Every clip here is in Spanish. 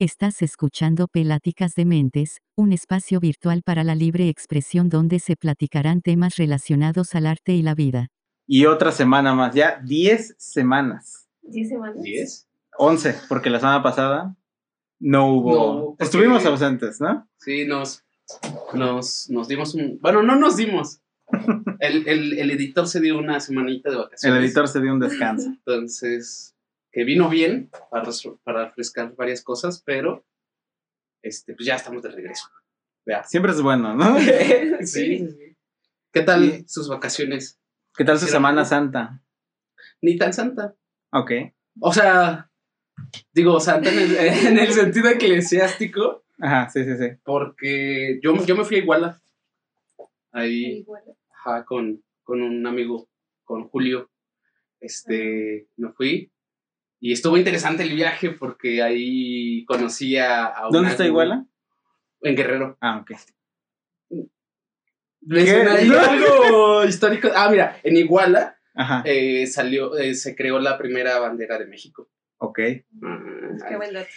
Estás escuchando Peláticas de Mentes, un espacio virtual para la libre expresión donde se platicarán temas relacionados al arte y la vida. Y otra semana más, ya 10 semanas. ¿Diez semanas? ¿Diez? 11, porque la semana pasada no hubo... No, porque- Estuvimos ausentes, ¿no? Sí, nos, nos, nos dimos un... Bueno, no nos dimos. El, el, el editor se dio una semanita de El vacaciones. editor se dio un descanso. Entonces, que vino bien para, para refrescar varias cosas, pero este, pues ya estamos de regreso. Vea. Siempre es bueno, ¿no? sí. ¿Qué tal Sí. sus vacaciones? ¿Qué tal su Semana. Santa? Ni tan santa. Ok. O sea, digo santa en el, en el sentido eclesiástico, Ajá, sí, sí, sí. porque yo, yo me fui a Iguala. Ahí, ajá, con, con un amigo, con Julio. Este, me fui. Y estuvo interesante el viaje porque ahí conocí a, a ¿Dónde una- está Iguala? En Guerrero. Ah, ok. ¿Me ¿Qué? suena ahí No. algo histórico? Ah, mira, en Iguala eh, salió, eh, se creó la primera bandera de México. ok. Ah, Qué buen dato.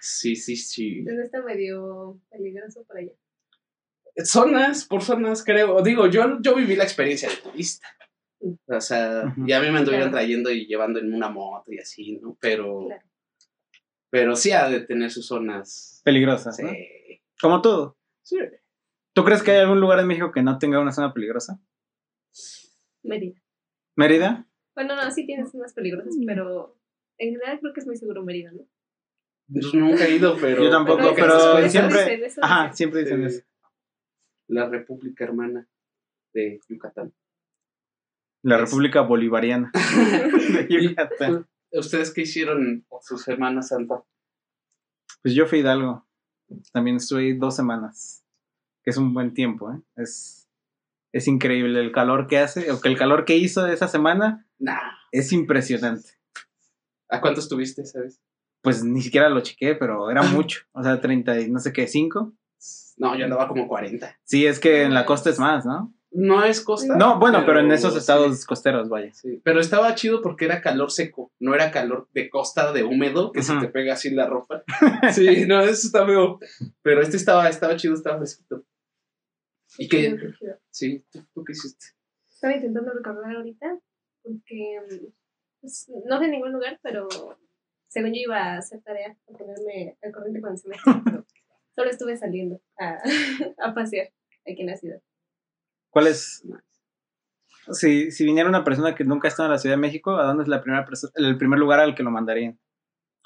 Sí, sí, sí. No está medio peligroso por allá. Zonas, por zonas, creo. Digo, yo, yo viví la experiencia de turista. O sea, ya a mí me anduvieron Claro. trayendo y llevando en una moto y así, ¿no? Pero, Claro. pero sí ha de tener sus zonas. Peligrosas, Sí. ¿no? Como todo. Sí. ¿Tú crees que hay algún lugar en México que no tenga una zona peligrosa? Mérida. ¿Mérida? Bueno, no, sí tienes unas peligrosas, Mm. pero en general creo que es muy seguro Mérida, ¿no? Pues nunca he ido, pero. Yo tampoco, Pero pero, eso- eso siempre... dicen, eso Ajá, dicen. siempre dicen Sí. eso. La República Hermana de Yucatán. La Es- República Bolivariana de Yucatán. ¿Ustedes qué hicieron su Semana Santa? Pues yo fui a Hidalgo. También estuve ahí dos semanas. Que es un buen tiempo, ¿eh? Es, es increíble el calor que hace, o que el calor que hizo esa semana Nah. es impresionante. ¿A cuánto estuviste, sabes? Pues ni siquiera lo chequé, pero era mucho. O sea, 30 y no sé qué, 5. No, yo andaba como 40. Sí, es que en la costa es más, ¿no? No es costa. No, bueno, pero, en esos sí. estados costeros, vaya. Sí, pero estaba chido porque era calor seco, no era calor de costa, de húmedo, que se Ujú. te pega así la ropa. Sí, no, eso está feo. Pero este estaba, estaba chido, estaba fresquito. ¿Y Muy qué? rígido. Sí, ¿tú, tú qué hiciste? Estaba intentando recordar ahorita porque pues, no sé en ningún lugar, pero según yo iba a hacer tarea, a ponerme al corriente con el semestre, pero solo estuve saliendo a, a pasear aquí en la ciudad. ¿Cuál es? Si, si viniera una persona que nunca ha estado en la Ciudad de México, ¿a dónde es la primera el primer lugar al que lo mandarían?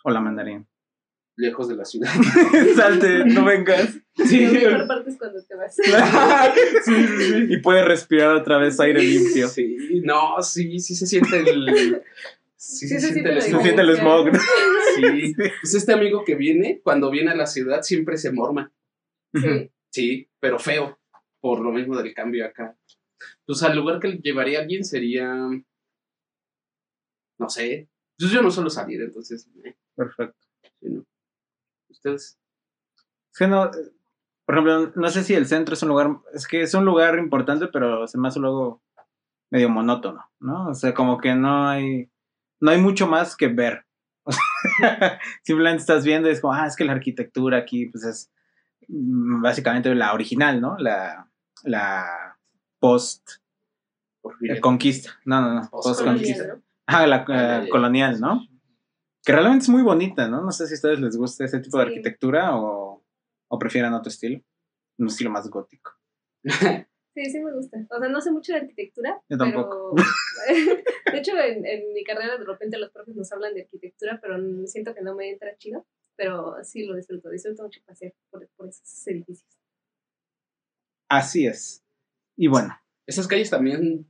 O la mandarían. Lejos de la ciudad. Salte, no vengas. Sí, La mejor parte es cuando te vas. sí, sí, sí. Y puede respirar otra vez aire limpio. Sí, no, sí, sí se siente el. Sí, se, siente el Se siente el smog. ¿no? Sí. Pues este amigo que viene, cuando viene a la ciudad, siempre se morma. Sí. Sí, pero feo. Por lo mismo del cambio acá. Pues al lugar que le llevaría a alguien sería. No sé. Pues yo no suelo salir, entonces. eh, Perfecto. sí, no. Ustedes. Es que no, por ejemplo, no sé si el centro es un lugar, es que es un lugar importante, pero se me hace luego medio monótono, ¿no? O sea, como que no hay, no hay mucho más que ver. O sea, simplemente estás viendo y es como, ah, es que la arquitectura aquí, pues es mm, básicamente la original, ¿no? La, la post fin. conquista. No, no, no, post conquista. ¿no? Ah, la eh, Ah, colonial, ¿no? Que realmente es muy bonita, ¿no? No sé si a ustedes les gusta ese tipo de Sí. arquitectura o, o prefieran otro estilo. Un estilo más gótico. Sí, sí me gusta. O sea, no sé mucho de arquitectura. Yo tampoco. Pero, de hecho, en, en mi carrera de repente los profes nos hablan de arquitectura, pero siento que no me entra chido. Pero sí lo disfruto. Disfruto mucho pasear por, por esos edificios. Así es. Y bueno, Esas calles también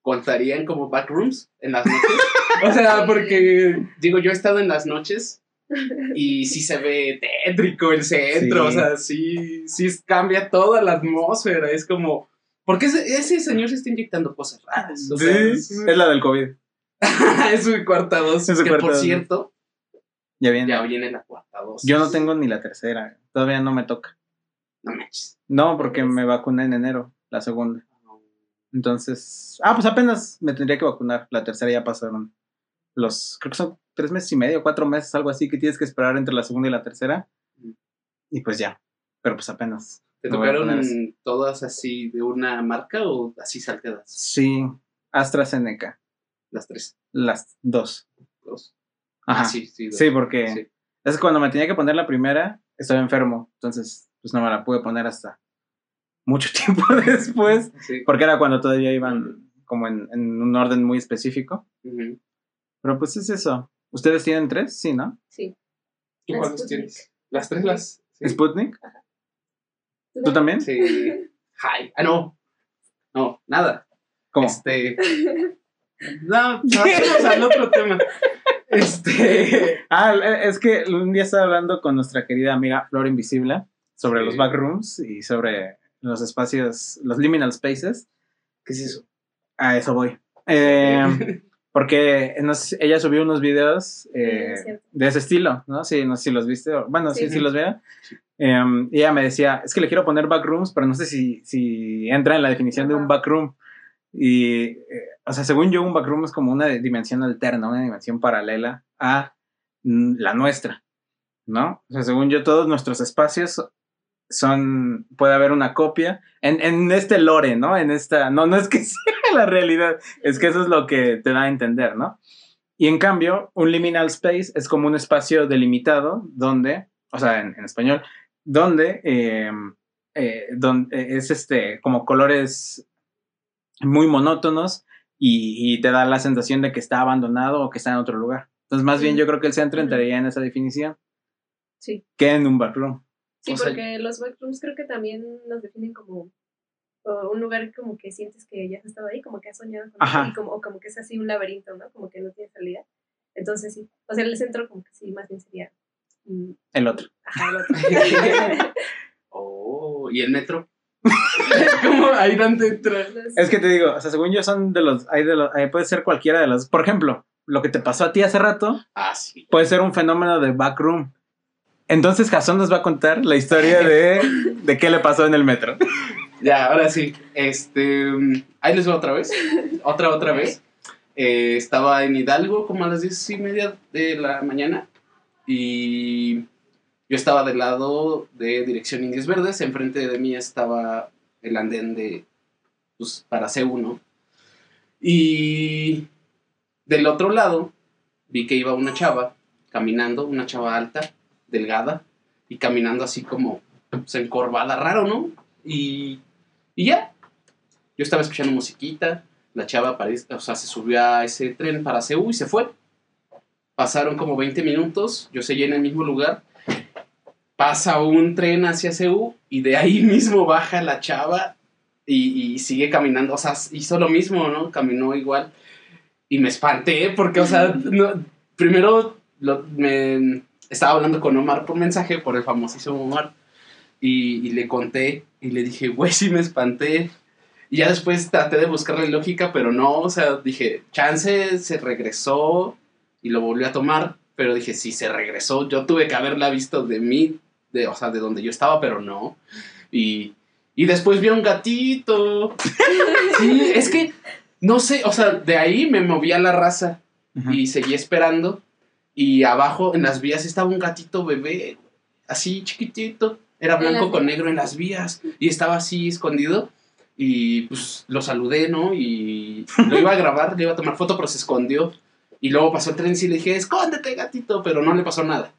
contarían como backrooms en las noches. o sea, porque, digo, yo he estado en las noches y sí se ve tétrico el centro. Sí. O sea, sí, sí cambia toda la atmósfera. Es como. ¿Por qué ese, ese señor se está inyectando cosas raras? O sea, es, es la del COVID. es su cuarta dosis. Es su que cuarta por dosis. cierto, Ya viene. ya viene la cuarta dosis. Yo no tengo ni la tercera. Todavía no me toca. No manches. No, porque me vacuné en enero, la segunda. Entonces, ah, pues apenas me tendría que vacunar. La tercera ya pasaron los, creo que son tres meses y medio, cuatro meses, algo así, que tienes que esperar entre la segunda y la tercera. Y pues ya, pero pues apenas. ¿Te tocaron todas así de una marca o así salteadas? Sí, AstraZeneca, Las tres. las dos. Dos. Ajá. Ah, sí, sí. dos. Sí, porque Sí. es que cuando me tenía que poner la primera, estaba enfermo, entonces pues no me la pude poner hasta mucho tiempo después, Sí. porque era cuando todavía iban como en, en un orden muy específico. Pero pues es eso. ¿Ustedes tienen tres? Sí, ¿no? Sí. ¿Tú La cuántos Sputnik. tienes? ¿Las tres las? Sí. ¿Sputnik? ¿Tú también? Sí. Hi. Ah, no. No, nada. ¿Cómo? Este. No, pasemos al otro tema. Este. Ah, es que un día estaba hablando con nuestra querida amiga Flor Invisible sobre Sí. los backrooms y sobre los espacios, los liminal spaces. ¿Qué es eso? A eso voy. Eh, porque nos- ella subió unos videos eh, Sí, de ese estilo, ¿no? Sí, no sé si los viste. o- bueno, sí, sí, Sí. los veo. Eh, y ella me decía, es que le quiero poner backrooms, pero no sé si, si entra en la definición de un Ajá. backroom. Y, eh, o sea, según yo, un backroom es como una dimensión alterna, una dimensión paralela a mm, la nuestra, ¿no? O sea, según yo, todos nuestros espacios son, puede haber una copia en, en este lore, ¿no? En esta, no, no es que sea la realidad, es que eso es lo que te da a entender, ¿no? Y en cambio, un liminal space es como un espacio delimitado donde, o sea, en, en español, donde, eh, eh, donde es este, como colores muy monótonos y, y te da la sensación de que está abandonado o que está en otro lugar. Entonces, más bien Mm. yo creo que el centro entraría en esa definición Sí. que en un backroom. Sí, O sea- porque los backrooms creo que también nos definen como un lugar como que sientes que ya has estado ahí, como que has soñado con Ajá. eso, y como, o como que es así un laberinto, ¿no? Como que no tiene salida. Entonces sí. O sea, el centro como que sí, más bien sería. mm, El otro. Ajá, el otro. Oh, ¿y el metro? ¿Cómo ahí donde entra? Es que te digo, o sea, según yo son de los, hay de los, hay- puede ser cualquiera de los, por ejemplo, lo que te pasó a ti hace rato Ah, sí. puede ser un fenómeno de backroom. Entonces Jason nos va a contar la historia de, de qué le pasó en el metro. Ya, ahora sí. Este. mm, Ahí les va otra vez. Otra, otra vez. Eh, estaba en Hidalgo como a las diez y media de la mañana. Y yo estaba del lado de dirección Indios Verdes. Enfrente de mí estaba el andén de. Pues para C1. Y. Del otro lado vi que iba una chava caminando, una chava alta, delgada, y caminando así como pues, encorvada, raro, ¿no? Y, y ya. Yo estaba escuchando musiquita, la chava o sea, se subió a ese tren para Ceú y se fue. Pasaron como 20 minutos, yo seguí en el mismo lugar. Pasa un tren hacia Ceú y de ahí mismo baja la chava y, y sigue caminando. O sea, hizo lo mismo, ¿no? Caminó igual. Y me espanté porque, o sea, primero lo- me estaba hablando con Omar por mensaje, por el famosísimo Omar. Y, y le conté y le dije, güey, sí me espanté. Y ya después traté de buscarle lógica, pero no, o sea, dije, chance se regresó y lo volvió a tomar, pero dije, si se regresó, yo tuve que haberla visto de mí, de, o sea, de donde yo estaba, pero no. Y, y después vi a un gatito. Sí, es que, no sé, o sea, de ahí me moví a la raza y seguí esperando. Y abajo en las vías estaba un gatito bebé, así chiquitito. Era ¿En blanco con negro en las vías. Y estaba así escondido. Y pues lo saludé, ¿no? Y lo iba a grabar, le iba a tomar foto, pero se escondió. Y luego pasó el tren y le dije, escóndete, gatito, pero no le pasó nada.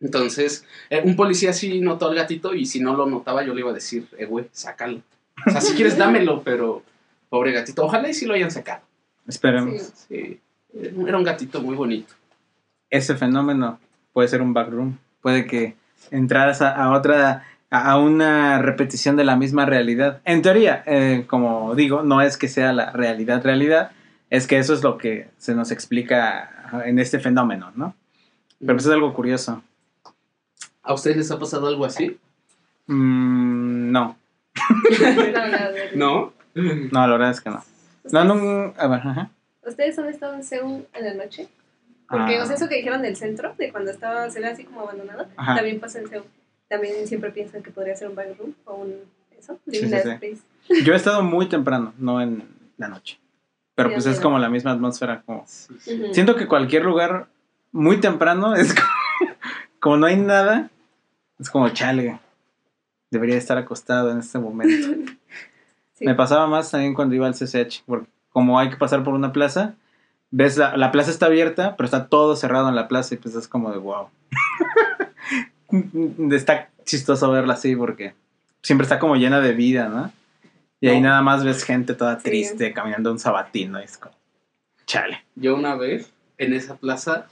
Entonces, eh, un policía sí notó al gatito y si no lo notaba yo le iba a decir, eh, güey, sácalo. O sea, si quieres dámelo, pero pobre gatito, ojalá y sí lo hayan sacado. Esperemos. Sí. Sí, era un gatito muy bonito. Ese fenómeno puede ser un backroom. Puede que entraras a, a otra, a, a una repetición de la misma realidad. En teoría, eh, como digo, no es que sea la realidad realidad, es que eso es lo que se nos explica en este fenómeno, ¿no? Pero pues es algo curioso. ¿A ustedes les ha pasado algo así? Mm, no, No, no, la verdad es que no. No, no, a ver, ajá. ¿Ustedes han estado en Seúl en la noche? Porque, Ah. o sea, eso que dijeron del centro, de cuando estaba, se ve así como abandonado, Ajá. también pasa en Seúl. También siempre piensan que podría ser un backroom o un, eso, Sí, sí, space. Yo he estado muy temprano, no en la noche. pero Sí, pues es como la misma atmósfera. Como... Sí, sí. Ujú. Siento que cualquier lugar muy temprano es como, como no hay nada, es como chale. Debería estar acostado en este momento. Sí. Me pasaba más también cuando iba al CCH, porque como hay que pasar por una plaza, ves la, la plaza está abierta, pero está todo cerrado en la plaza y pues es como de wow. está chistoso verla así porque siempre está como llena de vida, ¿no? Y ahí No. nada más ves gente toda Sí. triste caminando un sabatino y es como chale. Yo una vez, en esa plaza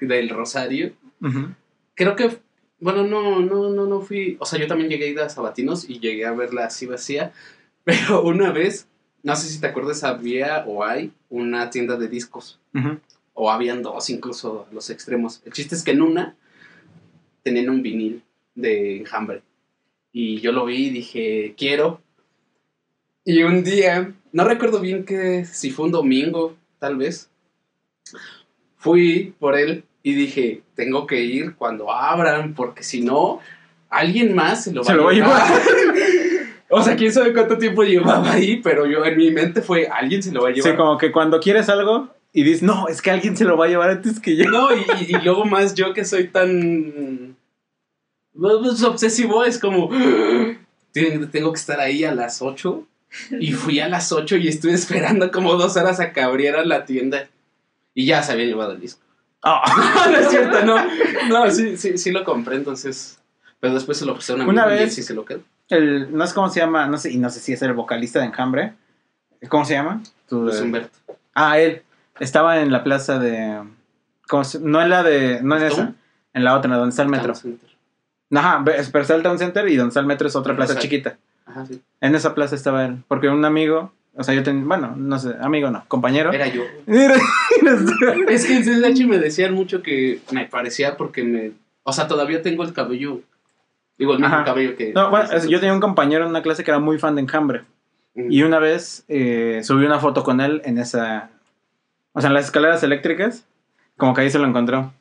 del Rosario, Ujú. creo que, bueno, no, no, no, no fui, o sea, yo también llegué a ir a Sabatinos y llegué a verla así vacía, pero una vez, no sé si te acuerdas, había o hay una tienda de discos, o habían dos incluso a los extremos. El chiste es que en una tenían un vinil de enjambre y yo lo vi y dije, quiero. Y un día, no recuerdo bien que si fue un domingo, tal vez, fui por él y dije, tengo que ir cuando abran, porque si no, alguien más se lo va, Se lo va a llevar. o sea, quién sabe cuánto tiempo llevaba ahí, pero yo en mi mente fue, alguien se lo va a llevar. Sí, como que cuando quieres algo y dices, no, es que alguien se lo va a llevar antes que yo. No, y, y- y luego más yo que soy tan pues, obsesivo, es como, "Tengo- tengo que estar ahí a las 8. Y fui a las 8 y estuve esperando como dos horas a que abrieran la tienda. Y ya se había llevado el disco. Ah. No, no es cierto, no. No, sí, sí, sí lo compré, entonces. Pero después se lo puse a Una y él vez- sí se lo quedó. El, no sé cómo se llama, no sé, y no sé si es el vocalista de Enjambre. ¿Cómo se llama? Tu- Luis Humberto. Ah, él. Estaba en la plaza de. ¿cómo se- no en la de. No en esa. En la otra, donde está el metro. Town Center. Ajá, pero está el Town Center y donde está el metro es otra plaza chiquita. Ajá, sí. En esa plaza estaba él. Porque un amigo. O sea, yo tenía. Bueno, no sé, amigo no, compañero. Era yo. Es que en CSH me decían mucho que me parecía porque me. O sea, todavía tengo el cabello. Digo, el mismo Ajá. cabello que. no, bueno, es- yo tenía un compañero en una clase que era muy fan de Enjambre. Y una vez eh, subí una foto con él en esa. O sea, en las escaleras eléctricas. Como que ahí se lo encontró.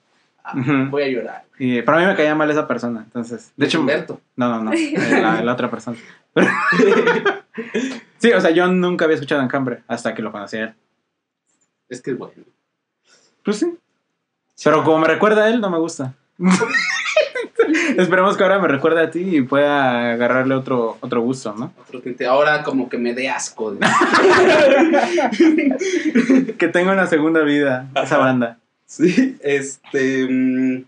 Ah. Voy a llorar. Y para mí me caía mal esa persona. Entonces, de hecho, Humberto. no, no, no. La, la otra persona. sí, o sea, yo nunca había escuchado Enjambre hasta que lo conocí a él. Es que es bueno. Pues sí. Pero como me recuerda a él, no me gusta. Esperemos que ahora me recuerde a ti y pueda agarrarle otro, otro gusto, ¿no? Otro tinte. Ahora como que me dé asco. Que tenga una segunda vida esa banda. sí, este. mm,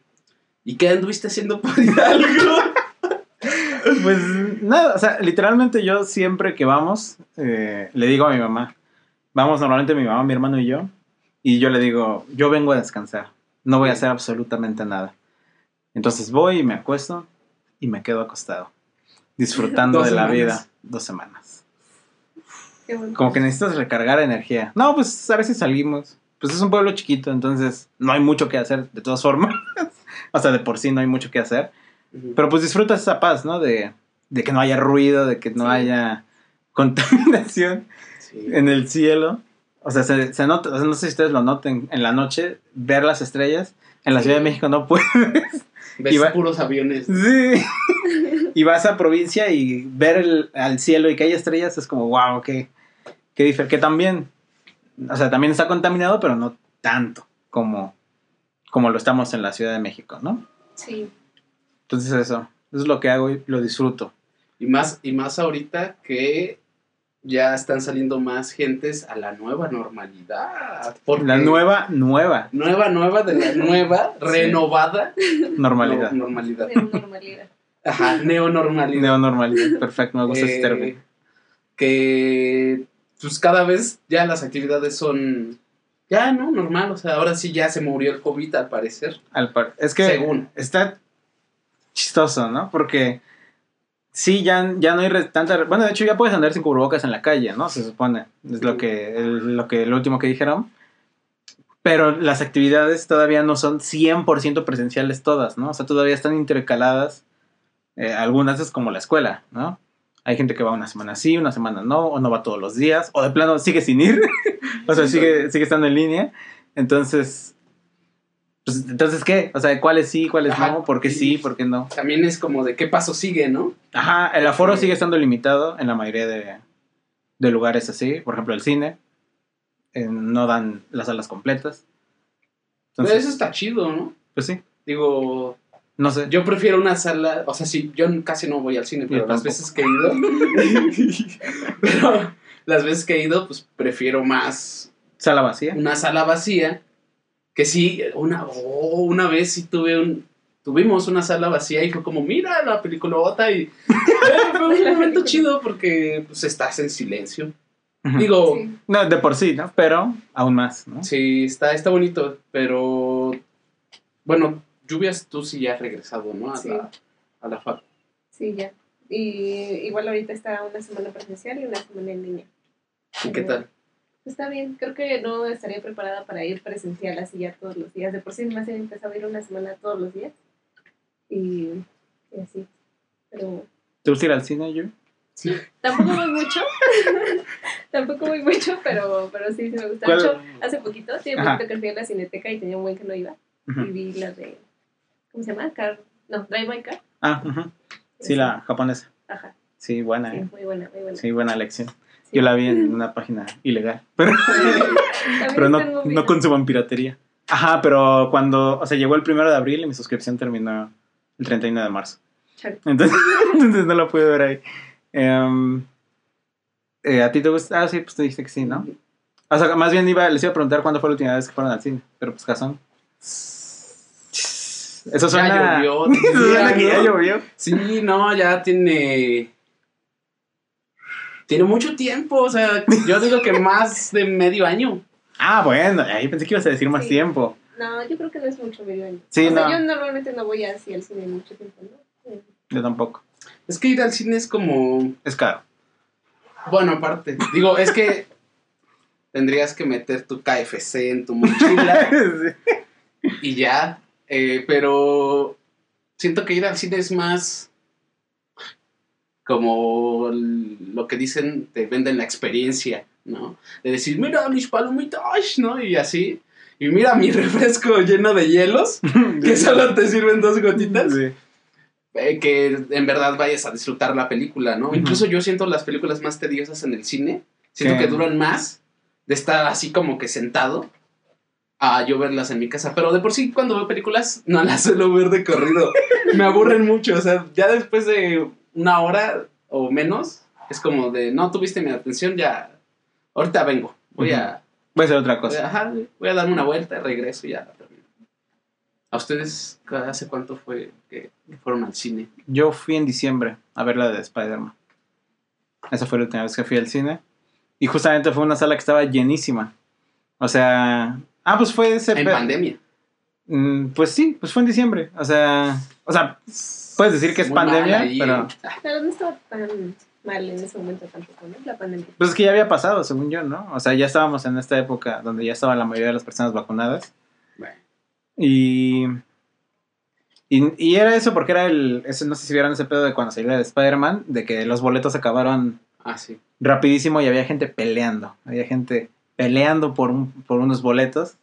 ¿Y qué anduviste haciendo por Hidalgo? Pues nada, o sea, literalmente yo siempre que vamos, eh, le digo a mi mamá, vamos normalmente mi mamá, mi hermano y yo, y yo le digo, yo vengo a descansar, no voy a hacer absolutamente nada. Entonces voy y me acuesto y me quedo acostado, disfrutando de la vida dos semanas. Qué bueno. Como que necesitas recargar energía. No, pues a veces salimos. Pues es un pueblo chiquito, entonces no hay mucho que hacer de todas formas. o sea, de por sí no hay mucho que hacer. Pero pues disfrutas esa paz, ¿no? De, de que no haya ruido, de que no Sí. haya contaminación Sí. en el cielo. O sea, se, se nota, no sé si ustedes lo noten, en la noche, ver las estrellas. En la Sí. Ciudad de México no puedes. Ves puros aviones. Sí. y vas a provincia y ver el, al cielo y que hay estrellas es como, wow, qué, qué difer- Que también, o sea, también está contaminado, pero no tanto como, como lo estamos en la Ciudad de México, ¿no? Sí. Entonces eso, eso es lo que hago y lo disfruto. Y más, y más ahorita que ya están saliendo más gentes a la nueva normalidad. Porque La nueva, nueva Nueva, nueva de la nueva, renovada normalidad. no- normalidad. De normalidad. Ajá, neonormalidad. Neonormalidad, perfecto, me gusta ese Eh, término. que pues cada vez ya las actividades son ya no normal, o sea, ahora sí ya se murió el COVID al parecer. Al par- es que Según. está chistoso, ¿no? Porque sí, ya, ya no hay tanta... Bueno, de hecho ya puedes andar sin cubrebocas en la calle, ¿no? Se supone. Es lo que, el, lo que, lo último que dijeron. Pero las actividades todavía no son 100% presenciales todas, ¿no? O sea, todavía están intercaladas. Eh, algunas es como la escuela, ¿no? Hay gente que va una semana sí, una semana no, o no va todos los días, o de plano sigue sin ir, o sea, sigue, sigue estando en línea. Entonces, pues, entonces, ¿qué? O sea, ¿cuáles sí, cuáles Ajá. no? ¿Por qué sí, por qué no? También es como de qué paso sigue, ¿no? Ajá, el aforo sigue estando limitado en la mayoría de, de lugares así, por ejemplo, el cine. eh, no dan las salas completas. Pero Entonces, eso está chido, ¿no? pues sí, Digo, no sé. yo prefiero una sala, o sea, sí, yo casi no voy al cine, pero las veces que he ido, pero las veces que he ido, pues prefiero más Sala vacía. una sala vacía, que sí, una, oh, una vez sí tuve un, tuvimos una sala vacía y fue como, mira la peliculota y fue un momento chido porque pues estás en silencio. Digo, Sí. No, de por sí, ¿no? Pero aún más, ¿no? Sí, está, está bonito, pero bueno, lluvias tú sí ya has regresado, ¿no? A Sí. la, a la fac. Sí, ya. Y igual ahorita está una semana presencial y una semana en línea. ¿Y qué tal? Está bien, creo que no estaría preparada para ir presencial así ya todos los días. De por sí me he empezado a ir una semana todos los días. Y, y así. Pero ¿Te gusta ir al cine, yo? sí, tampoco voy mucho. tampoco voy mucho, pero, pero sí, sí me gusta. De ¿Cuál- hecho, hace poquito, tiene Ajá. poquito que fui a la cineteca y tenía un buen que no iba. Y vi la de. ¿Cómo se llama? Car. No, Drive My Car. Ah, ujú. sí, la japonesa. Ajá. Sí, buena, Sí, ¿eh? muy buena, muy buena. Sí, buena elección. Sí. Yo la vi en una página ilegal, pero, pero no, no consuman piratería. Ajá, pero cuando, o sea, llegó el primero de abril y mi suscripción terminó el 31 de marzo. Entonces, entonces no lo pude ver ahí. Em, eh, ¿A ti te gusta? Ah, sí, pues te dijiste que sí, ¿no? O sea, más bien iba, les iba a preguntar cuándo fue la última vez que fueron al cine, pero pues Jason. Eso suena. Ya llovió. Eso suena que ya llovió. Sí, no, ya tiene. Tiene mucho tiempo, o sea, yo digo que más de medio año. Ah, bueno, ahí pensé que ibas a decir más Sí. tiempo. No, yo creo que no es mucho medio año. Sí, o sea, yo normalmente no voy así al cine mucho tiempo, ¿no? Yo tampoco. Es que ir al cine es como. Es caro. Bueno, aparte. Digo, es que tendrías que meter tu KFC en tu mochila Sí. y ya. eh, pero siento que ir al cine es más como lo que dicen, te venden la experiencia, ¿no? De decir, mira mis palomitas, ¿no? Y así. Y mira mi refresco lleno de hielos, que solo te sirven dos gotitas. Sí. eh, que en verdad vayas a disfrutar la película, ¿no? Ujú. Incluso yo siento las películas más tediosas en el cine, siento Sí. que duran más de estar así como que sentado a yo verlas en mi casa, pero de por sí cuando veo películas no las suelo ver de corrido, me aburren mucho, o sea, ya después de una hora o menos, es como de, no tuviste mi atención, ya, ahorita vengo, voy a, Voy a hacer otra voy cosa. a, ajá, voy a darme una vuelta, regreso y ya termino. ¿A ustedes hace cuánto fue que fueron al cine? Yo fui en diciembre a ver la de Spider-Man. Esa fue la última vez que fui al cine. Y justamente fue una sala que estaba llenísima. O sea. Ah, pues fue ese. En pandemia. Mm, Pues sí, pues fue en diciembre. O sea. O sea, puedes decir que es Muy pandemia, pero. Pero no estaba tan mal en ese momento tampoco, ¿no? La pandemia. Pues es que ya había pasado, según yo, ¿no? O sea, ya estábamos en esta época donde ya estaba la mayoría de las personas vacunadas. Bueno, Y, y, y era eso porque era el, ese, no sé si vieron ese pedo de cuando salió de Spider-Man, de que los boletos acabaron ah, sí. rapidísimo y había gente peleando, había gente peleando por, un- por unos boletos.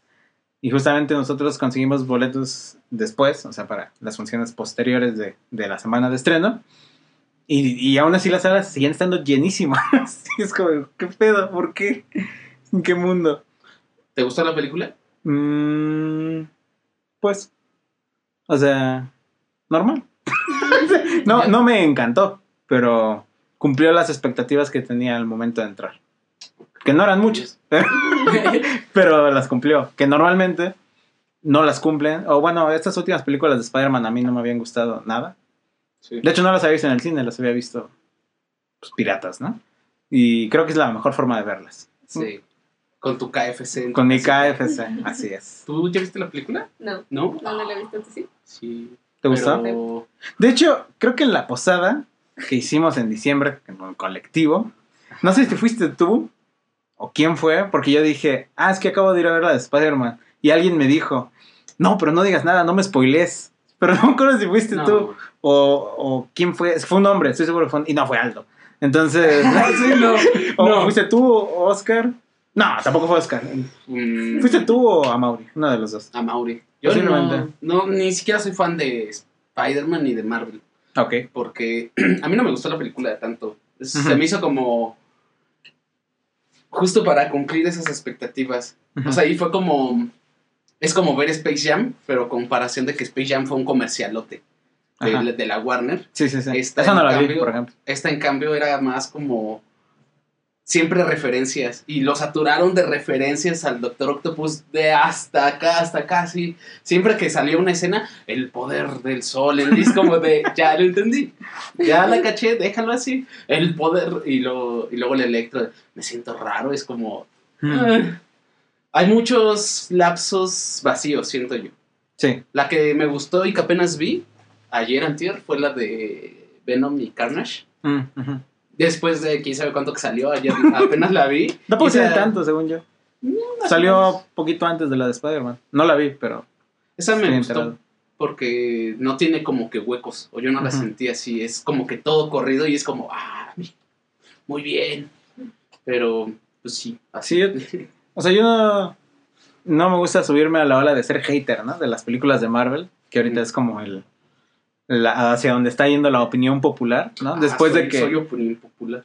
Y justamente nosotros conseguimos boletos después, o sea, para las funciones posteriores de, de la semana de estreno. Y, y aún así las salas siguen estando llenísimas. Es como, ¿qué pedo? ¿Por qué? ¿En qué mundo? ¿Te gustó la película? Mm, pues, o sea, normal. no, no me encantó, pero cumplió las expectativas que tenía al momento de entrar. Que no eran muchas, pero, las cumplió. Que normalmente no las cumplen. O bueno, estas últimas películas de Spider-Man a mí no me habían gustado nada. Sí. De hecho, no las había visto en el cine, las había visto pues, piratas, ¿no? Y creo que es la mejor forma de verlas. Sí. Con tu KFC. Con mi. KFC, así es. ¿Tú ya viste la película? No, ¿No? no, no la he visto, ¿tú sí? Sí. ¿Te gustó? Pero- De hecho, creo que en la posada que hicimos en diciembre con el colectivo, no sé si fuiste tú o quién fue, porque yo dije, ah, es que acabo de ir a ver la de Spider-Man. Y alguien me dijo, no, pero no digas nada, no me spoilees. Pero no me acuerdo si fuiste No. tú o, o quién fue. Fue un hombre, estoy seguro que fue un- Y no, fue Aldo. Entonces, Sí, no. o No. fuiste tú o Oscar. No, tampoco fue Oscar. Mm, ¿Fuiste tú o a Mauri? Uno de los dos. A Mauri. Yo no, no, ni siquiera soy fan de Spider-Man ni de Marvel. Ok. Porque a mí no me gustó la película de tanto. Se me hizo como. Justo para cumplir esas expectativas. O sea, ahí fue como. Es como ver Space Jam, pero comparación de que Space Jam fue un comercialote de, de la Warner. Sí, sí, sí. Esta, Esa no en la vi, por ejemplo. Esta, en cambio, era más como. Siempre referencias. Y lo saturaron de referencias al Doctor Octopus de hasta acá, hasta acá. Así. Siempre que salía una escena, el poder del sol. el- Es como de. Ya lo entendí. Ya la caché, déjalo así. El poder. Y, lo, y luego el electro. Me siento raro. Es como. Mm. ah. Hay muchos lapsos vacíos, siento yo. Sí. La que me gustó y que apenas vi ayer antier fue la de Venom y Carnage. Mm. Después de quién sabe cuánto que salió, ayer apenas la vi. Tampoco tiene tanto, según yo. Salió poquito antes de la de Spider-Man. No la vi, pero. Esa me gustó enterado. porque no tiene como que huecos, o yo no la Ujú. sentí así, es como que todo corrido y es como, ah, muy bien. Pero, pues sí, así. Sí, O sea, yo no, no me gusta subirme a la ola de ser hater, ¿no? De las películas de Marvel, que ahorita es como el. La- hacia donde está yendo la opinión popular, ¿no? Ah, Después soy- de que. Soy opinión popular.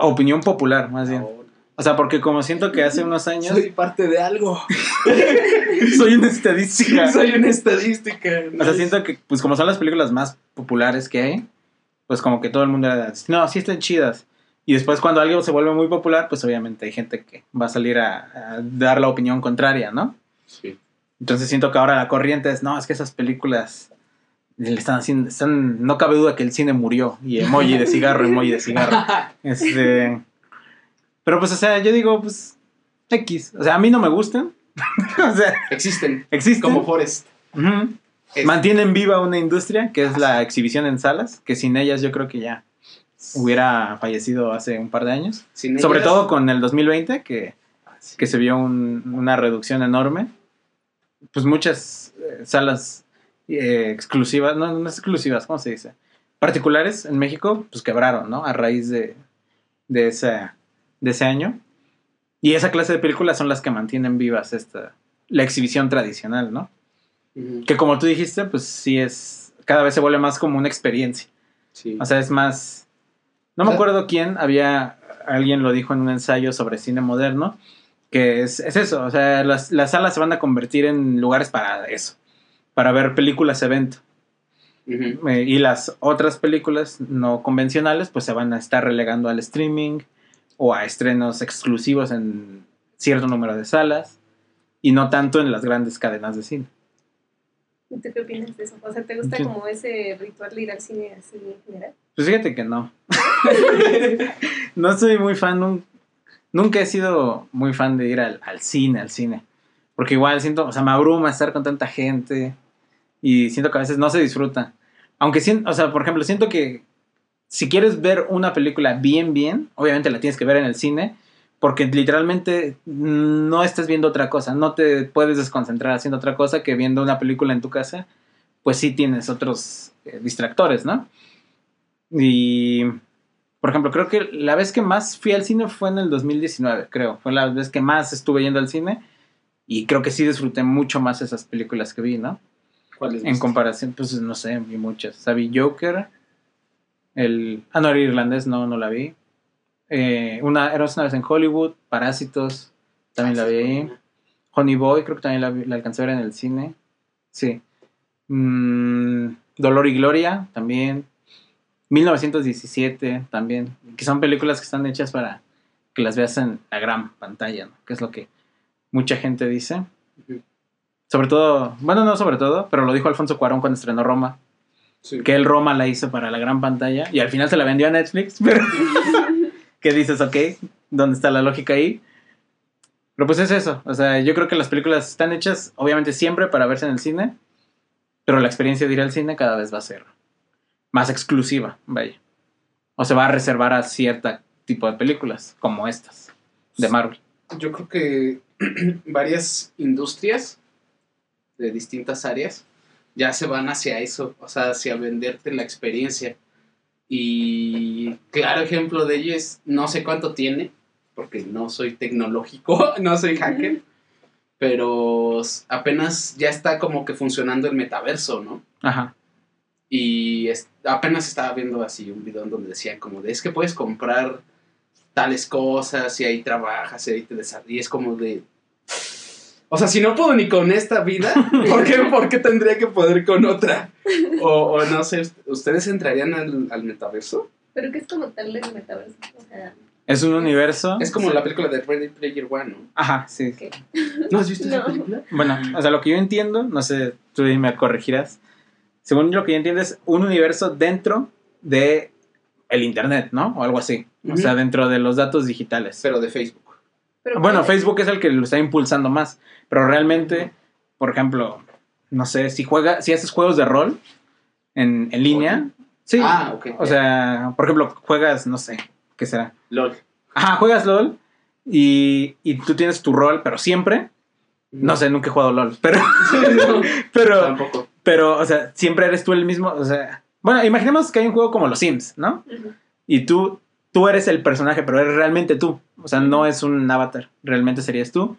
Opinión popular, más bien. Ahora. O sea, porque como siento que hace unos años. Soy parte de algo. soy una estadística. soy una estadística. O sea, siento que, pues como son las películas más populares que hay, pues como que todo el mundo era, no, sí están chidas. Y después cuando algo se vuelve muy popular, pues obviamente hay gente que va a salir a, a dar la opinión contraria, ¿no? Sí. Entonces siento que ahora la corriente es, no, es que esas películas le están haciendo, están, no cabe duda que el cine murió. Y emoji de cigarro, emoji de cigarro. Este, pero pues, o sea, yo digo, pues, X. O sea, a mí no me gustan. o sea, Existen, existen. como Forrest. Ujú. Es- Mantienen viva una industria que es la exhibición en salas, que sin ellas yo creo que ya hubiera fallecido hace un par de años. sin Sobre ellas- todo con el 2020, que, que se vio un- una reducción enorme. Pues muchas eh, salas eh, exclusivas, no, no exclusivas, ¿cómo se dice? Particulares en México, pues quebraron, ¿no? A raíz de, de, esa, de ese año. Y esa clase de películas son las que mantienen vivas esta, la exhibición tradicional, ¿no? Que como tú dijiste, pues sí es. Cada vez se vuelve más como una experiencia. sí. O sea, es más. No me O sea- acuerdo quién, había. Alguien lo dijo en un ensayo sobre cine moderno. Que es, es eso. O sea, las, las salas se van a convertir en lugares para eso. Para ver películas evento. Eh, y las otras películas no convencionales, pues se van a estar relegando al streaming o a estrenos exclusivos en cierto número de salas. Y no tanto en las grandes cadenas de cine. ¿Y tú qué opinas de eso? O sea, ¿te gusta Sí. como ese ritual de ir al cine así en general? Pues fíjate que no. no soy muy fan, nun- nunca he sido muy fan de ir al, al cine, al cine. Porque igual siento, o sea, me abruma estar con tanta gente y siento que a veces no se disfruta. Aunque o sea, por ejemplo, siento que si quieres ver una película bien, bien, obviamente la tienes que ver en el cine, porque literalmente no estás viendo otra cosa, no te puedes desconcentrar haciendo otra cosa que viendo una película en tu casa, pues sí tienes otros eh, distractores, ¿no? Y, por ejemplo, creo que la vez que más fui al cine fue en el 2019, creo. Fue la vez que más estuve yendo al cine. Y creo que sí disfruté mucho más esas películas que vi, ¿no? ¿Cuáles En viste? comparación, pues no sé, vi muchas. O sea, vi Joker. El. Ah, no, era irlandés, no, no la vi. Eh, una, era una vez en Hollywood. Parásitos, también la vi ahí. Honey Boy, creo que también la, la alcancé a ver en el cine. Sí. Mm, Dolor y Gloria, también. 1917, también. Que son películas que están hechas para que las veas en la gran pantalla, ¿no? Que es lo que mucha gente dice. Sobre todo, bueno, no sobre todo, pero lo dijo Alfonso Cuarón cuando estrenó Roma. Sí. Que él Roma la hizo para la gran pantalla y al final se la vendió a Netflix. Pero que dices, ok, ¿dónde está la lógica ahí? Pero pues es eso. O sea, yo creo que las películas están hechas, obviamente, siempre para verse en el cine. Pero la experiencia de ir al cine cada vez va a ser más exclusiva, vaya. O se va a reservar a cierto tipo de películas, como estas, de Marvel. Yo creo que varias industrias de distintas áreas ya se van hacia eso, o sea, hacia venderte la experiencia. Y claro ejemplo de ello es, no sé cuánto tiene, porque no soy tecnológico, no soy hacker, pero apenas ya está como que funcionando el metaverso, ¿no? Ajá. Y es- apenas estaba viendo así un video donde decía como de, es que puedes comprar tales cosas y ahí trabajas y ahí te desarrollas. Y es como de... O sea, si no puedo ni con esta vida, ¿por qué, por qué tendría que poder con otra? O, o no sé, ¿ustedes entrarían al, al metaverso? Pero que es como tal el metaverso. O sea, Es un universo. Es como la película de Ready Player One, ¿no? Ajá, sí. ¿No has visto esa No. película? Bueno, o sea, lo que yo entiendo, no sé, tú me corregirás. Según lo que yo entiendo es un universo dentro de el internet, ¿no? O algo así. O sea, dentro de los datos digitales. Pero de Facebook. Pero Bueno, Facebook es el que lo está impulsando más, pero realmente, por ejemplo, no sé, si juega, si haces juegos de rol en, en línea, sí. Ah, ok. O sea, por ejemplo, juegas, no sé, ¿qué será? LOL. Ajá, juegas LOL y, y tú tienes tu rol, pero siempre, no sé, nunca he jugado LOL, pero, No, pero, tampoco. pero, o sea, siempre eres tú el mismo, o sea, bueno, imaginemos que hay un juego como los Sims, ¿no? Y tú, tú eres el personaje, pero eres realmente tú. O sea, no es un avatar, realmente serías tú.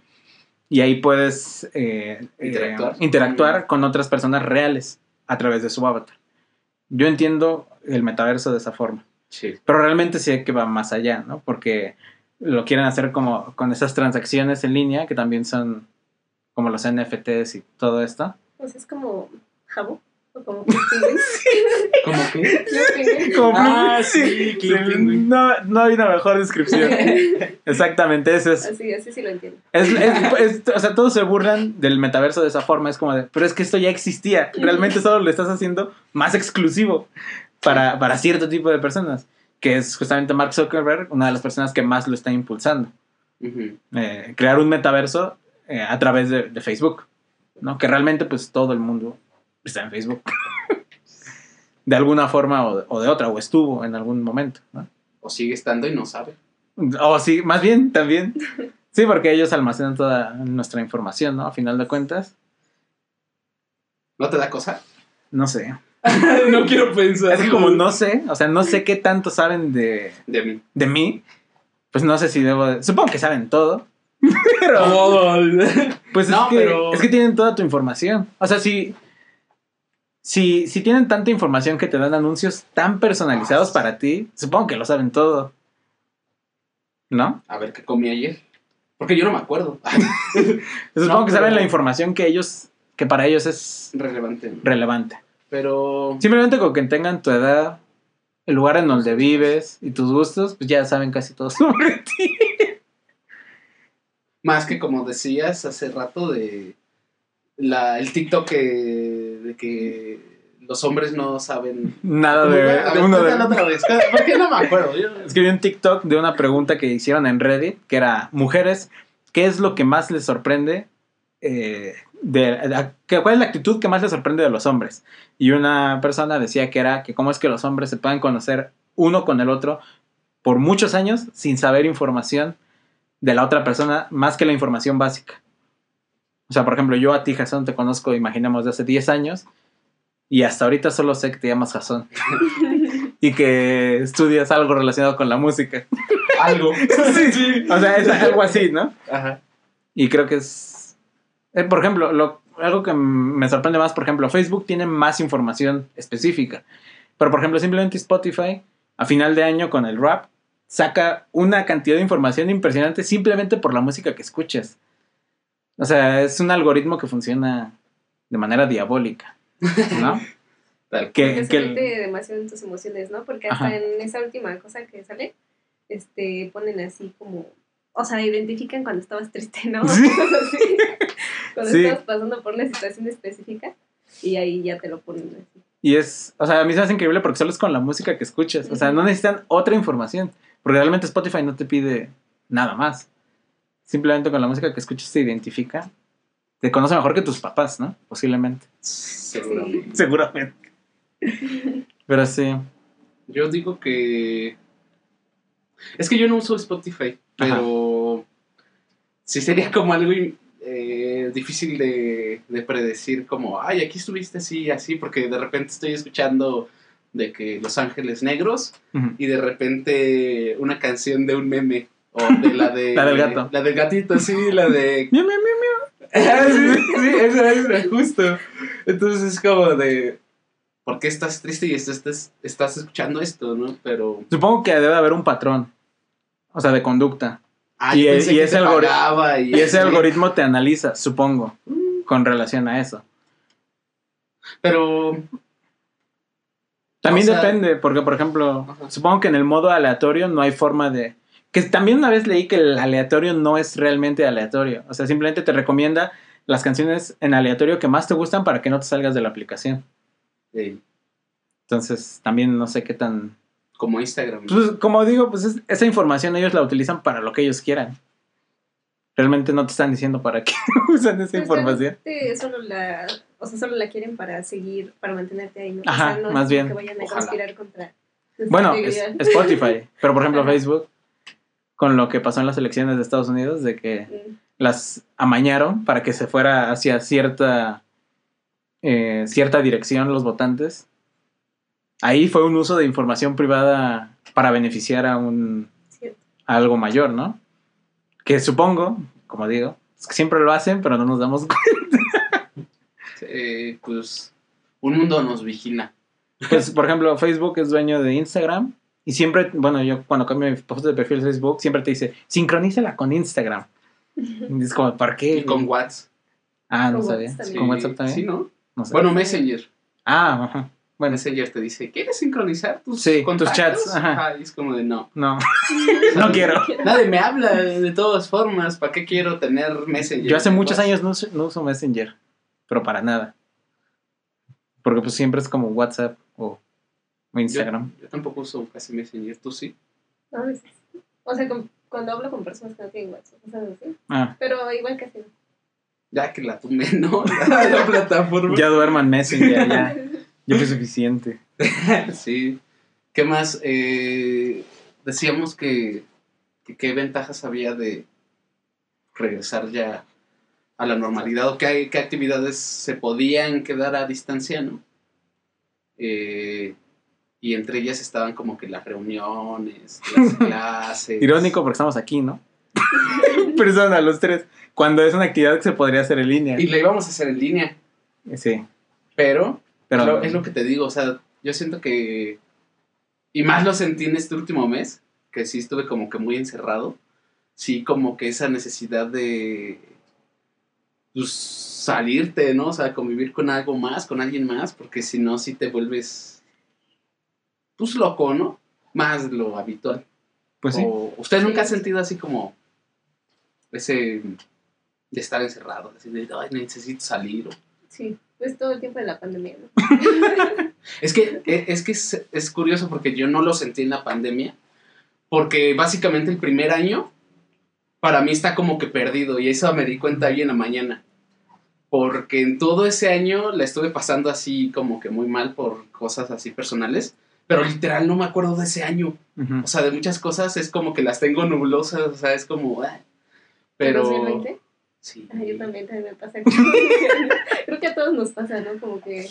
Y ahí puedes eh, eh, Interactuar. interactuar con otras personas reales a través de su avatar. Yo entiendo el metaverso de esa forma. Sí. Pero realmente sí que va más allá, ¿no? Porque lo quieren hacer como con esas transacciones en línea, que también son como los NFTs y todo esto. Pues es como jabo. Como. Club Penguin. Como Ah, sí. No, no hay una mejor descripción. Exactamente, eso es. Así, así sí lo entiendo. Es, es- es- o sea, todos se burlan del metaverso de esa forma. Es como de, pero es que esto ya existía. Realmente solo lo estás haciendo más exclusivo para, para cierto tipo de personas. Que es justamente Mark Zuckerberg, una de las personas que más lo está impulsando. Eh, crear un metaverso eh, a través de, de Facebook. ¿no? Que realmente, pues todo el mundo está en Facebook. de alguna forma o de, o de otra, o estuvo en algún momento. ¿no? O sigue estando y no sabe. O sí, más bien, también. Sí, porque ellos almacenan toda nuestra información, ¿no? A final de cuentas. ¿No te da cosa? No sé. no quiero pensar. Es que como no sé, o sea, no sé qué tanto saben de, De mí. de mí, pues no sé si debo... de- Supongo que saben todo. Pero, pues es, No, que, pero- es que tienen toda tu información. O sea, si, si, si tienen tanta información que te dan anuncios tan personalizados para ti, supongo que lo saben todo. ¿No? A ver qué comí ayer. Porque yo no me acuerdo. Supongo No, que saben la información que ellos, que para ellos es Relevante. relevante. Pero. Simplemente con que tengan tu edad, el lugar en donde vives y tus gustos, pues ya saben casi todo sobre ti. Más que como decías hace rato de la, el TikTok que, de que los hombres no saben. Nada ¿Cómo de, fue? A de ver, uno de- cuéntalo otra vez. ¿Por qué no me acuerdo? Yo- Es que vi un TikTok de una pregunta que hicieron en Reddit, que era, mujeres, ¿qué es lo que más les sorprende? eh, de, que- ¿Cuál es la actitud que más les sorprende de los hombres? Y una persona decía que era que cómo es que los hombres se pueden conocer uno con el otro por muchos años sin saber información de la otra persona más que la información básica. O sea, por ejemplo, yo a ti, Jason, te conozco, imaginemos, de hace 10 años y hasta ahorita solo sé que te llamas Jason y que estudias algo relacionado con la música. Algo. Sí, sí. O sea, es algo así, ¿no? Ajá. Y creo que es... eh, por ejemplo, lo, algo que me sorprende más, por ejemplo, Facebook tiene más información específica. Pero, por ejemplo, simplemente Spotify, a final de año con el rap, saca una cantidad de información impresionante simplemente por la música que escuchas. O sea, es un algoritmo que funciona de manera diabólica, ¿no? Tal. que, Porque que se el- mete demasiado en tus emociones, ¿no? Porque hasta Ajá. en esa última cosa que sale, este, ponen así como, o sea, identifican cuando estabas triste, ¿no? Sí. Cuando Sí. estabas pasando por una situación específica y ahí ya te lo ponen así. Y es, o sea, a mí se me hace increíble porque solo es con la música que escuchas. O sea, no necesitan otra información. Porque realmente Spotify no te pide nada más. Simplemente con la música que escuchas te identifica. Te conoce mejor que tus papás, ¿no? Posiblemente. Seguramente. Seguramente. Pero sí. Yo digo que. Es que yo no uso Spotify, pero. Sí sería como algo eh, difícil de, de predecir, como, ay, aquí estuviste así, así, porque de repente estoy escuchando de que Los Ángeles Negros y de repente una canción de un meme. O de la de. La del gato. La del gatito, sí, la de. Miau, miau, miau, sí, sí, esa es justo. Entonces es como de. ¿Por qué estás triste y estás, estás, escuchando esto, no? Pero. Supongo que debe haber un patrón. O sea, de conducta. Ah, Y e- y ese pagaba y, Y ese sí. algoritmo te analiza, supongo, con relación a eso. Pero También O sea- depende, porque por ejemplo, Ajá. supongo que en el modo aleatorio no hay forma de... Que también una vez leí que el aleatorio no es realmente aleatorio. O sea, simplemente te recomienda las canciones en aleatorio que más te gustan para que no te salgas de la aplicación. eh, Entonces, también no sé qué tan... como Instagram. Pues, como digo, pues es- esa información ellos la utilizan para lo que ellos quieran. Realmente no te están diciendo para qué usan esa Pues, información. realmente solo la, o sea, solo la quieren para seguir, para mantenerte ahí, ¿no? Ajá, o sea, no más bien. Que vayan a Ojalá. conspirar contra. Bueno, es-. Spotify. Pero por ejemplo. Facebook, con lo que pasó en las elecciones de Estados Unidos, de que Mm, las amañaron para que se fuera hacia cierta eh, cierta dirección los votantes. Ahí fue un uso de información privada para beneficiar a un a algo mayor, ¿no? Que supongo, como digo, es que siempre lo hacen, pero no nos damos cuenta. Pues un mundo nos vigila. Pues, por ejemplo, Facebook es dueño de Instagram y siempre, bueno, yo cuando cambio mi foto de perfil de Facebook, siempre te dice, sincronízala con Instagram. Y es como, ¿para qué? Y con WhatsApp. Ah, no sabía. WhatsApp Sí, ¿Con WhatsApp también? Sí, ¿no? No sé. Bueno, Messenger. Ah, ajá. Bueno, Messenger te dice, ¿quieres sincronizar tus, Sí, tus chats, ajá. y es como de no. no. no quiero. Nadie me habla de todas formas. ¿Para qué quiero tener Messenger? Yo hace muchos WhatsApp? años no uso, no uso Messenger, pero para nada. Porque pues siempre es como WhatsApp o, o Instagram. Yo, yo tampoco uso casi Messenger. ¿Tú sí? a veces. O sea, con- cuando hablo con personas que no tienen WhatsApp, sea, así. Ah, Pero igual casi no. Ya que la tumbe, ¿no? La, la plataforma. ya duerman Messenger, ya. Ya fue suficiente. Sí. ¿Qué más? Eh, decíamos que, que qué ventajas había de regresar ya a la normalidad o qué, qué actividades se podían quedar a distancia, ¿no? Eh, y entre ellas estaban como que las reuniones, las clases. Irónico porque estamos aquí, ¿no? Persona, los tres. Cuando es una actividad que se podría hacer en línea. Y la íbamos a hacer en línea, Sí, pero pero... Lo- es lo que te digo, o sea, yo siento que. Y más lo sentí en este último mes, que sí estuve como que muy encerrado. Sí, como que esa necesidad de. Pues salirte, ¿no? O sea, convivir con algo más, con alguien más, porque si no, sí te vuelves. Pues loco, ¿no? Más lo habitual. Pues sí. O, ¿Usted nunca ha Sí. sentido así como. ese. de estar encerrado? Así de, ay, necesito salir. o- Sí, pues todo el tiempo de la pandemia, ¿no? Es que, e- es, que es, es curioso porque yo no lo sentí en la pandemia. Porque básicamente el primer año para mí está como que perdido. Y eso me di cuenta hoy en la mañana. Porque en todo ese año la estuve pasando así como que muy mal por cosas así personales. Pero literal no me acuerdo de ese año. O sea, de muchas cosas es como que las tengo nublosas. O sea, es como... ah. Pero... 2020? Sí. Ajá, yo también, también me pasa. Creo que a todos nos pasa, ¿no? Como que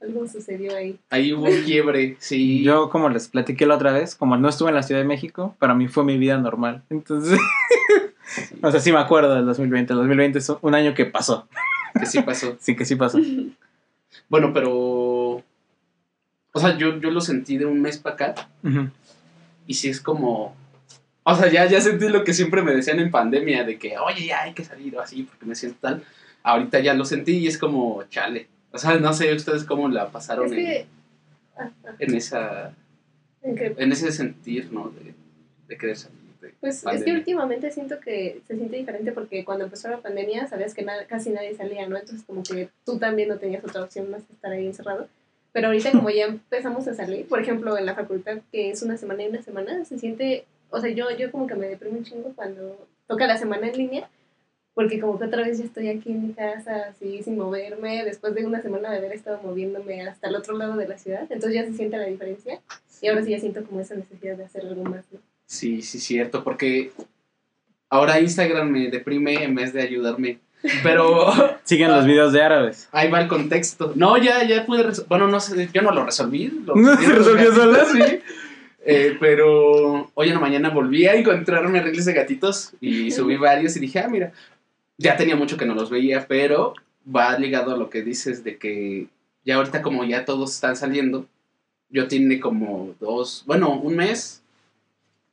algo sucedió ahí. Ahí hubo un quiebre, sí. Yo, como les platiqué la otra vez, como no estuve en la Ciudad de México, para mí fue mi vida normal. Entonces, Sí, o sea, sí me acuerdo del 2020. El 2020 es un año que pasó. que sí pasó. Sí que sí pasó. Bueno, pero. O sea, yo, yo lo sentí de un mes para acá. Y sí es como. O sea, ya, ya sentí lo que siempre me decían en pandemia: de que, oye, ya hay que salir o así, porque me siento tal. Ahorita ya lo sentí y es como, chale. O sea, no sé ustedes cómo la pasaron Es en, que. Ajá, en esa. en En ese sentir, ¿no? De, de querer salir. de Pues es que últimamente siento que se siente diferente porque cuando empezó la pandemia sabías que casi nadie salía, ¿no? Entonces como que tú también no tenías otra opción más que estar ahí encerrado. Pero ahorita como ya empezamos a salir, por ejemplo en la facultad que es una semana y una semana, se siente, o sea, yo, yo como que me deprimo un chingo cuando toca la semana en línea, porque como que otra vez ya estoy aquí en mi casa así sin moverme, después de una semana de haber estado moviéndome hasta el otro lado de la ciudad, entonces ya se siente la diferencia y ahora sí ya siento como esa necesidad de hacer algo más, ¿no? Sí, sí, cierto, porque ahora Instagram me deprime en vez de ayudarme. Pero Siguen los videos de árabes. ahí va el contexto. No, ya, ya pude Bueno, no sé, yo no lo resolví. lo ¿No se resolvió sola? Sí. Eh, pero hoy en la mañana volví a encontrarme reels de gatitos y subí varios y dije, ah, mira, ya tenía mucho que no los veía, pero va ligado a lo que dices de que ya ahorita como ya todos están saliendo, yo tiene como dos, bueno, un mes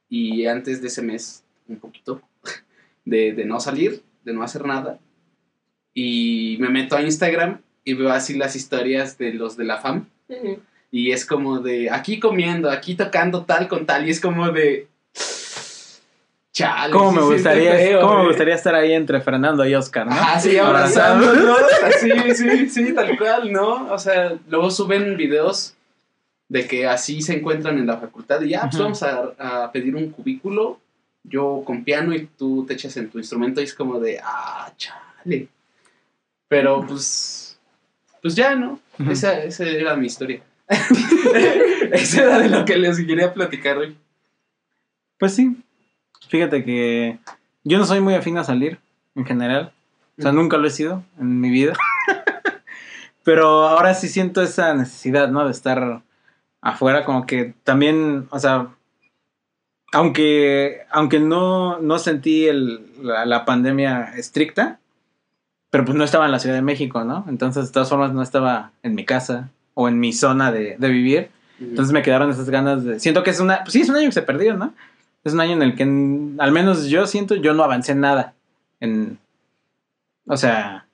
y antes de ese mes, un poquito, de, de no salir, de no hacer nada. Y me meto a Instagram y veo así las historias de los de la FAM. Y es como de aquí comiendo, aquí tocando tal con tal. Y es como de. Chale. ¿Cómo me gustaría, feo, cómo me güey. gustaría estar ahí entre Fernando y Oscar, ¿no? Ajá, sí, abrazándonos. Así, sí, sí, tal cual, ¿no? O sea, luego suben videos de que así se encuentran en la facultad y ya, pues vamos a, a pedir un cubículo, yo con piano y tú te echas en tu instrumento y es como de, ah, chale. Pero pues, pues ya, ¿no? Esa, esa era mi historia. esa era de lo que les quería platicar hoy. Pues sí. Fíjate que yo no soy muy afín a salir, en general. O sea, nunca lo he sido en mi vida. Pero ahora sí siento esa necesidad, ¿no? De estar afuera, como que también, o sea, aunque, aunque no, no sentí el, la, la pandemia estricta, pero pues no estaba en la Ciudad de México, ¿no? Entonces, de todas formas, no estaba en mi casa o en mi zona de, de vivir. Entonces me quedaron esas ganas de... Siento que es una... Pues sí, es un año que se perdió, ¿no? Es un año en el que, en- al menos yo siento, yo no avancé nada. En... O sea,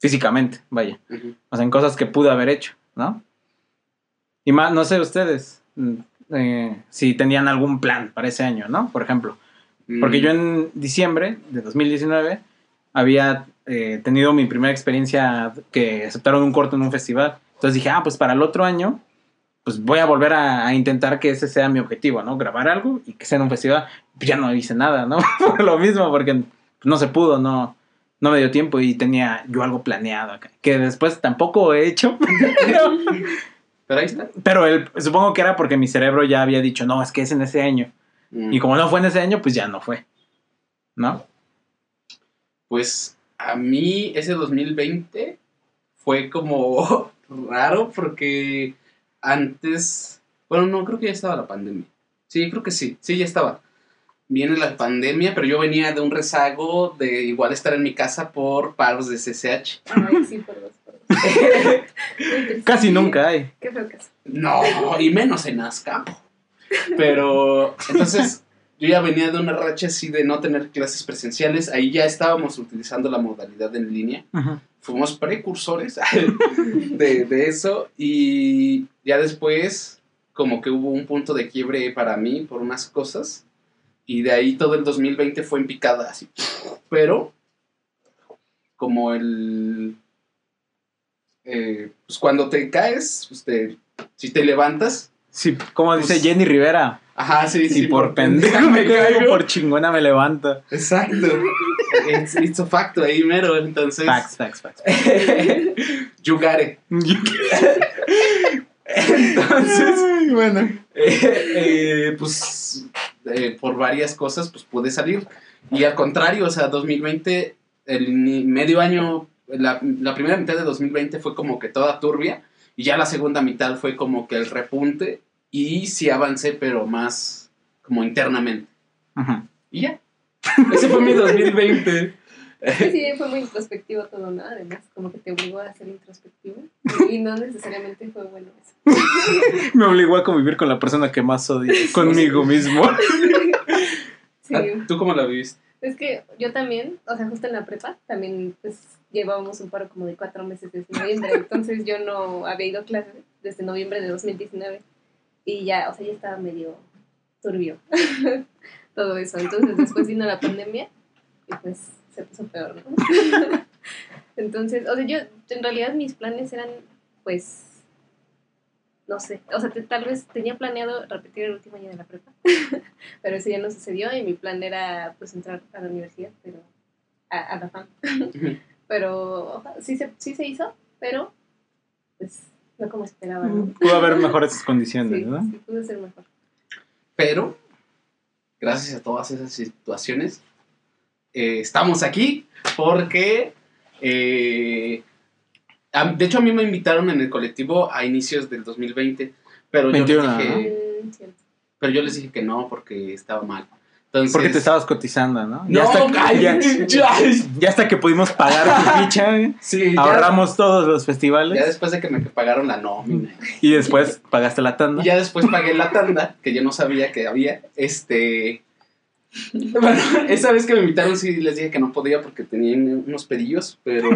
físicamente, vaya. O sea, en cosas que pude haber hecho, ¿no? Y más, no sé ustedes, mm, eh, si tenían algún plan para ese año, ¿no? Por ejemplo. Porque Mm. yo en diciembre de 2019 había eh, tenido mi primera experiencia que aceptaron un corto en un festival. Entonces dije, ah, pues para el otro año, pues voy a volver a, a intentar que ese sea mi objetivo, ¿no? Grabar algo y que sea en un festival. Pues ya no hice nada, ¿no? Por lo mismo, porque no se pudo, no, no me dio tiempo y tenía yo algo planeado acá, que después tampoco he hecho. Pero, Pero ahí está. pero el- supongo que era porque mi cerebro ya había dicho, no, es que es en ese año. Mm. Y como no fue en ese año, pues ya no fue. ¿No? Pues a mí ese 2020 fue como raro porque antes, bueno, no, creo que ya estaba la pandemia. Sí, creo que sí, sí, ya estaba. Viene la pandemia, pero yo venía de un rezago de igual estar en mi casa por paros de CCH. Ay, sí, por dos, por dos. Muy triste. Casi nunca hay. Qué feo que es. No, y menos en Azcapo. Pero entonces yo ya venía de una racha así de no tener clases presenciales. Ahí ya estábamos utilizando la modalidad en línea. fuimos precursores de, de eso y ya después como que hubo un punto de quiebre para mí por unas cosas y de ahí todo el 2020 fue en picada así. Pero como el... eh, pues cuando te caes, pues te- si te levantas, Sí, como dice Pues- Jenny Rivera. ajá, sí, Si sí, por pendejo me caigo, por chingona me levanto. Exacto. It's, it's a facto ahí mero, entonces... Facts, facts, facts. Yugare. Entonces, bueno. Eh, eh, pues eh, por varias cosas pues pude salir y al contrario o sea 2020 el medio año la, la primera mitad de 2020 fue como que toda turbia y ya la segunda mitad fue como que el repunte y sí avancé pero más como internamente y ya ese fue mi 2020 Sí, sí, fue muy introspectivo todo, ¿no? Además, como que te obligó a ser introspectivo. Y no necesariamente fue bueno eso. Me obligó a convivir con la persona que más odio. Conmigo mismo. Sí. ¿tú cómo la viviste? Es que yo también, o sea, justo en la prepa, también pues llevábamos un paro como de cuatro meses desde noviembre. Entonces yo no había ido a clases desde noviembre de 2019. Y ya, o sea, ya estaba medio turbio todo eso. Entonces después vino la pandemia y pues se puso peor, ¿no? Entonces, o sea, yo en realidad mis planes eran pues no sé, o sea, te- tal vez tenía planeado repetir el último año de la prepa, pero eso ya no sucedió y mi plan era pues entrar a la universidad, pero a, a la FAM. pero oja- sí se, sí se hizo, pero pues no como esperaba, ¿no? Pudo haber mejores condiciones, Sí, ¿no? sí, pudo ser mejor. Pero, gracias a todas esas situaciones, eh, estamos aquí porque, eh, a- de hecho, a mí me invitaron en el colectivo a inicios del 2020, pero yo, 21, les dije, Mm, cierto. pero yo les dije que no porque estaba mal. Entonces, Porque te estabas cotizando, ¿no? No, hasta, ay, ya, ya, ya hasta que pudimos pagar tu ficha, ¿eh? sí, ya- ahorramos todos los Ya, festivales después de que me pagaron la nómina. y después pagaste la tanda. Y ya después pagué la tanda, que yo no sabía que había. Este. Bueno, esa vez que me invitaron, sí les dije que no podía porque tenían unos pedillos, pero.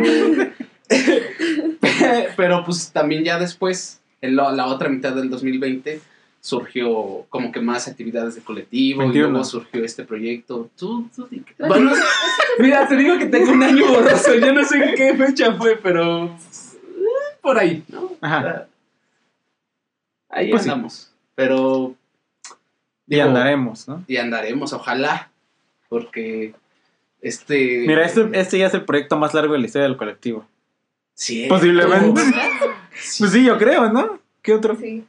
pero pues también ya después, en la, la otra mitad del 2020, surgió como que más actividades de colectivo y 21. luego surgió este proyecto. Tú, tú, bueno, mira, te digo que tengo un año borroso, yo no sé en qué fecha fue, pero. eh, Por ahí, ¿no? Ajá. Ahí Pues sí. Pero. Y andaremos, ¿no? Y andaremos, ojalá. Porque. Este. Mira, este, este ya es el proyecto más largo de la historia del colectivo. Sí. Posiblemente. Pues sí, yo creo, ¿no? ¿Qué otro? Sí.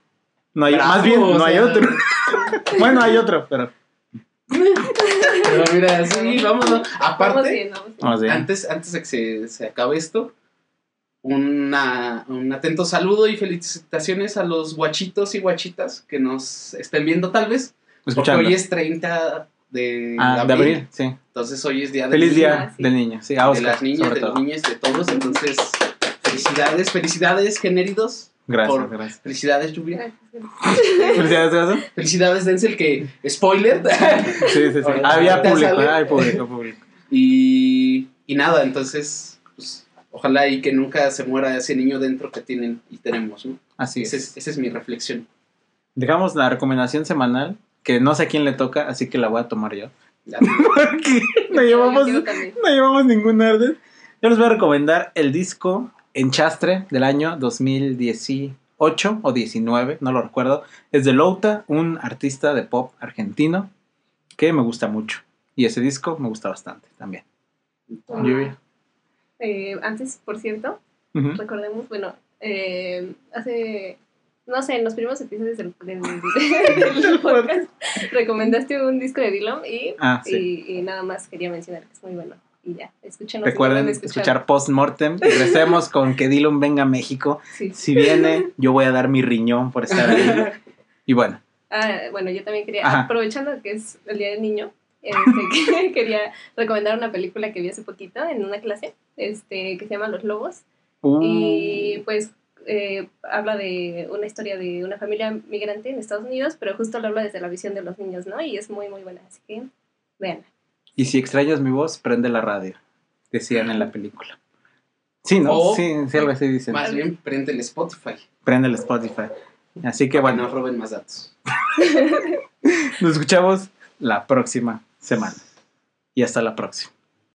No hay, Bravo, más bien, no hay otro. bueno, hay otro, pero. Pero mira, sí, vámonos. Vamos Aparte, bien, vamos bien. Vamos bien. antes, antes de que se, se acabe esto, una, un atento saludo y felicitaciones a los guachitos y guachitas que nos estén viendo, tal vez. Porque Escuchando. hoy es 30 de, Ah, de abril, sí. Entonces hoy es día de Feliz día Ah, sí. del niño. Sí, a de las niñas, de los niños, de todos. Entonces, felicidades, felicidades, genéridos. Gracias, por- gracias. Felicidades, Lluvia. Felicidades, Gaso. Felicidades, Denzel, que spoiler. Sí, sí, sí. Había público, hay público, público. y, y nada, entonces, pues, ojalá y que nunca se muera ese niño dentro que tienen y tenemos, ¿no? Así Esa es. es, esa es mi reflexión. Dejamos la recomendación semanal, que no sé a quién le toca, así que la voy a tomar yo. Porque no llevamos, no llevamos ningún orden. Yo les voy a recomendar el disco Enchastre del año 2018 o 19, no lo recuerdo. Es de Louta, un artista de pop argentino que me gusta mucho. Y ese disco me gusta bastante también. Lluvia. Eh, antes, por cierto, recordemos, bueno, eh, hace, no sé, en los primeros episodios del, del- del podcast recomendaste un disco de Dylan y, Ah, sí. y, y nada más quería mencionar que es muy bueno. Y ya, escúchenos. Recuerden escuchar post-mortem recemos con que Dylan venga a México. Sí. Si viene, yo voy a dar mi riñón por estar ahí. Y bueno, Ah, bueno, yo también quería, Ajá. aprovechando que es el Día del Niño, este, que- quería recomendar una película que vi hace poquito en una clase, este, que se llama Los Lobos. uh, Y pues eh, habla de una historia de una familia migrante en Estados Unidos, pero justo lo habla desde la visión de los niños, ¿no? Y es muy, muy buena, así que vean. Y si extrañas mi voz, prende la radio. Decían en la película. Sí, ¿no? O- sí, sí, algo así dicen. Más bien, prende el Spotify. Prende el Spotify. Así que Que bueno, no roben más datos. nos escuchamos la próxima semana. Y hasta la próxima.